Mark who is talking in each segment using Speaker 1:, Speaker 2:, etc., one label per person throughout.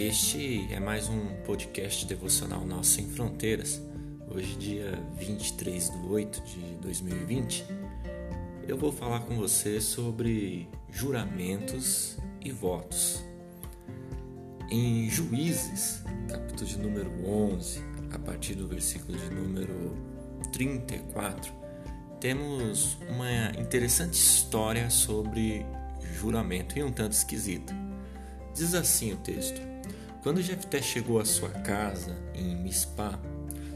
Speaker 1: Este é mais um podcast devocional Nosso Sem Fronteiras. Hoje, dia 23 de 8 de 2020, eu vou falar com você sobre juramentos e votos. Em Juízes, capítulo de número 11, a partir do versículo de número 34, temos uma interessante história sobre juramento e um tanto esquisita. Diz assim o texto: Quando Jefté chegou à sua casa em Mispá,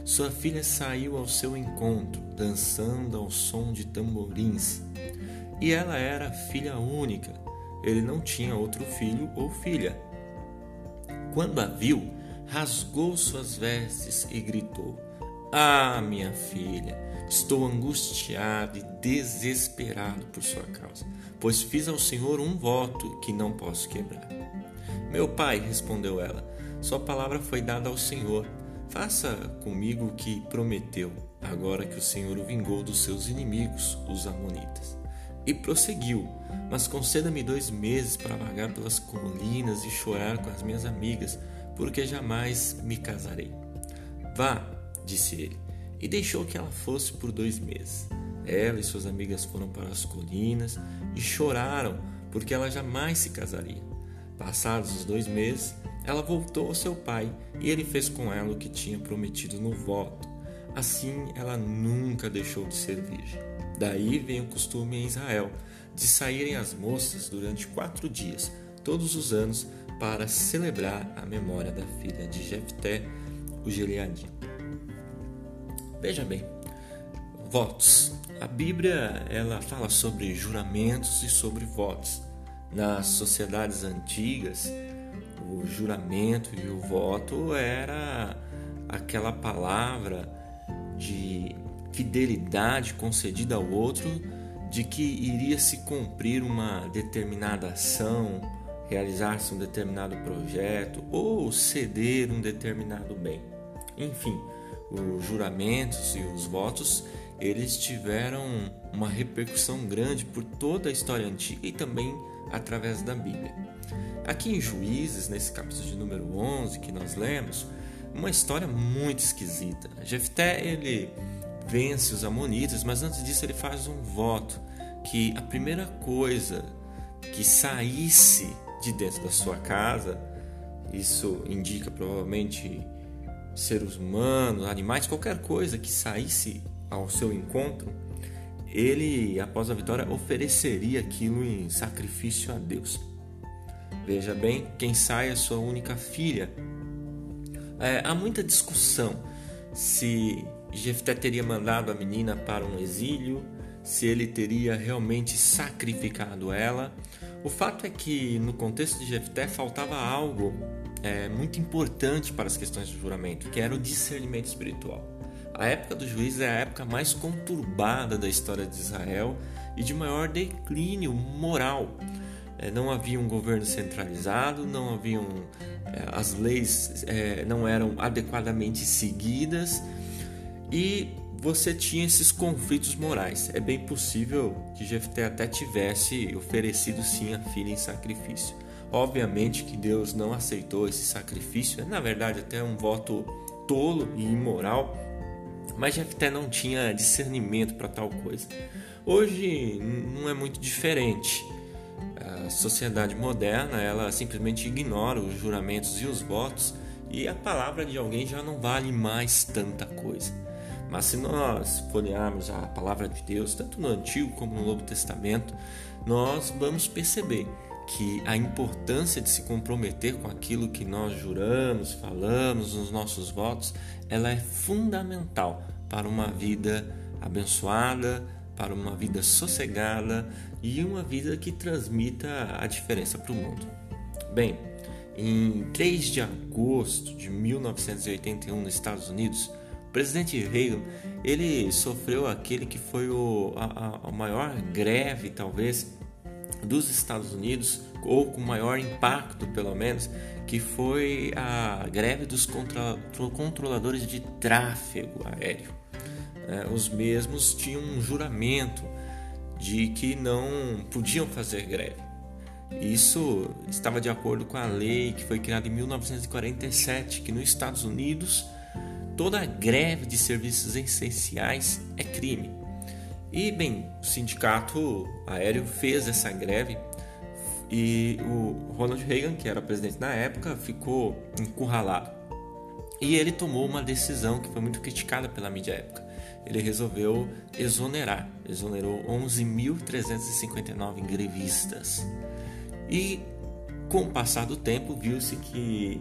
Speaker 1: sua filha saiu ao seu encontro, dançando ao som de tamborins. E ela era filha única. Ele não tinha outro filho ou filha. Quando a viu, rasgou suas vestes e gritou: Ah, minha filha, estou angustiado e desesperado por sua causa, pois fiz ao Senhor um voto que não posso quebrar. Meu pai, respondeu ela, sua palavra foi dada ao Senhor. Faça comigo o que prometeu, agora que o Senhor o vingou dos seus inimigos, os Amonitas. E prosseguiu: Mas conceda-me dois meses para vagar pelas colinas e chorar com as minhas amigas, porque jamais me casarei. Vá, disse ele, e deixou que ela fosse por dois meses. Ela e suas amigas foram para as colinas e choraram, porque ela jamais se casaria. Passados os dois meses, ela voltou ao seu pai e ele fez com ela o que tinha prometido no voto. Assim, ela nunca deixou de ser virgem. Daí vem o costume em Israel de saírem as moças durante quatro dias, todos os anos, para celebrar a memória da filha de Jefté, o Gileadita. Veja bem, votos. A Bíblia ela fala sobre juramentos e sobre votos. Nas sociedades antigas, o juramento e o voto era aquela palavra de fidelidade concedida ao outro de que iria se cumprir uma determinada ação, realizar-se um determinado projeto ou ceder um determinado bem. Enfim, os juramentos e os votos eles tiveram uma repercussão grande por toda a história antiga e também através da Bíblia. Aqui em Juízes, nesse capítulo de número 11 que nós lemos, uma história muito esquisita. Jefté ele vence os amonitas, mas antes disso ele faz um voto que a primeira coisa que saísse de dentro da sua casa, isso indica provavelmente seres humanos, animais, qualquer coisa que saísse ao seu encontro, ele, após a vitória, ofereceria aquilo em sacrifício a Deus. Veja bem, quem sai é sua única filha. É, há muita discussão se Jefté teria mandado a menina para um exílio, se ele teria realmente sacrificado ela. O fato é que no contexto de Jefté faltava algo é, muito importante para as questões do juramento, que era o discernimento espiritual. A época dos juízes é a época mais conturbada da história de Israel e de maior declínio moral. É, não havia um governo centralizado, não haviam é, as leis é, não eram adequadamente seguidas e você tinha esses conflitos morais. É bem possível que Jefté até tivesse oferecido sim a filha em sacrifício. Obviamente que Deus não aceitou esse sacrifício, na verdade até um voto tolo e imoral mas Jefté não tinha discernimento para tal coisa. Hoje não é muito diferente. A sociedade moderna ela simplesmente ignora os juramentos e os votos e a palavra de alguém já não vale mais tanta coisa. Mas se nós folhearmos a palavra de Deus, tanto no Antigo como no Novo Testamento, nós vamos perceber que a importância de se comprometer com aquilo que nós juramos, falamos nos nossos votos, ela é fundamental para uma vida abençoada, para uma vida sossegada e uma vida que transmita a diferença para o mundo. Bem, em 3 de agosto de 1981 nos Estados Unidos, presidente Reagan ele sofreu aquele que foi o, a, a maior greve talvez dos Estados Unidos, ou com maior impacto pelo menos, que foi a greve dos contra, controladores de tráfego aéreo. É, os mesmos tinham um juramento de que não podiam fazer greve. Isso estava de acordo com a lei que foi criada em 1947, que nos Estados Unidos toda greve de serviços essenciais é crime. E bem, o sindicato aéreo fez essa greve e o Ronald Reagan, que era presidente na época, ficou encurralado. E ele tomou uma decisão que foi muito criticada pela mídia época. Ele resolveu exonerar, exonerou 11.359 grevistas. E com o passar do tempo, viu-se que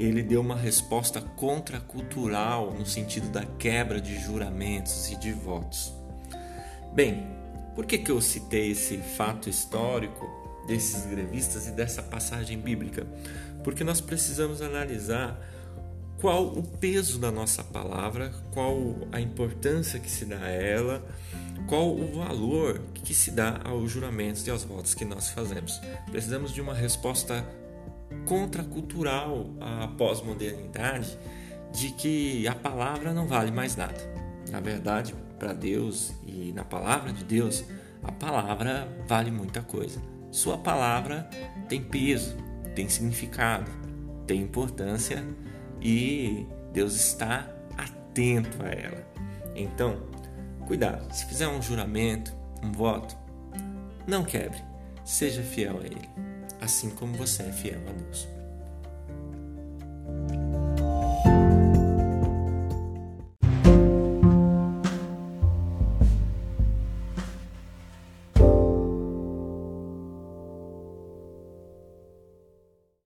Speaker 1: ele deu uma resposta contracultural no sentido da quebra de juramentos e de votos. Bem, por que, que eu citei esse fato histórico desses grevistas e dessa passagem bíblica? Porque nós precisamos analisar qual o peso da nossa palavra, qual a importância que se dá a ela, qual o valor que se dá aos juramentos e aos votos que nós fazemos. Precisamos de uma resposta contracultural à pós-modernidade de que a palavra não vale mais nada. Na verdade, para Deus e na palavra de Deus, a palavra vale muita coisa. Sua palavra tem peso, tem significado, tem importância e Deus está atento a ela. Então, cuidado, se fizer um juramento, um voto, não quebre, seja fiel a Ele assim como você é fiel a Deus.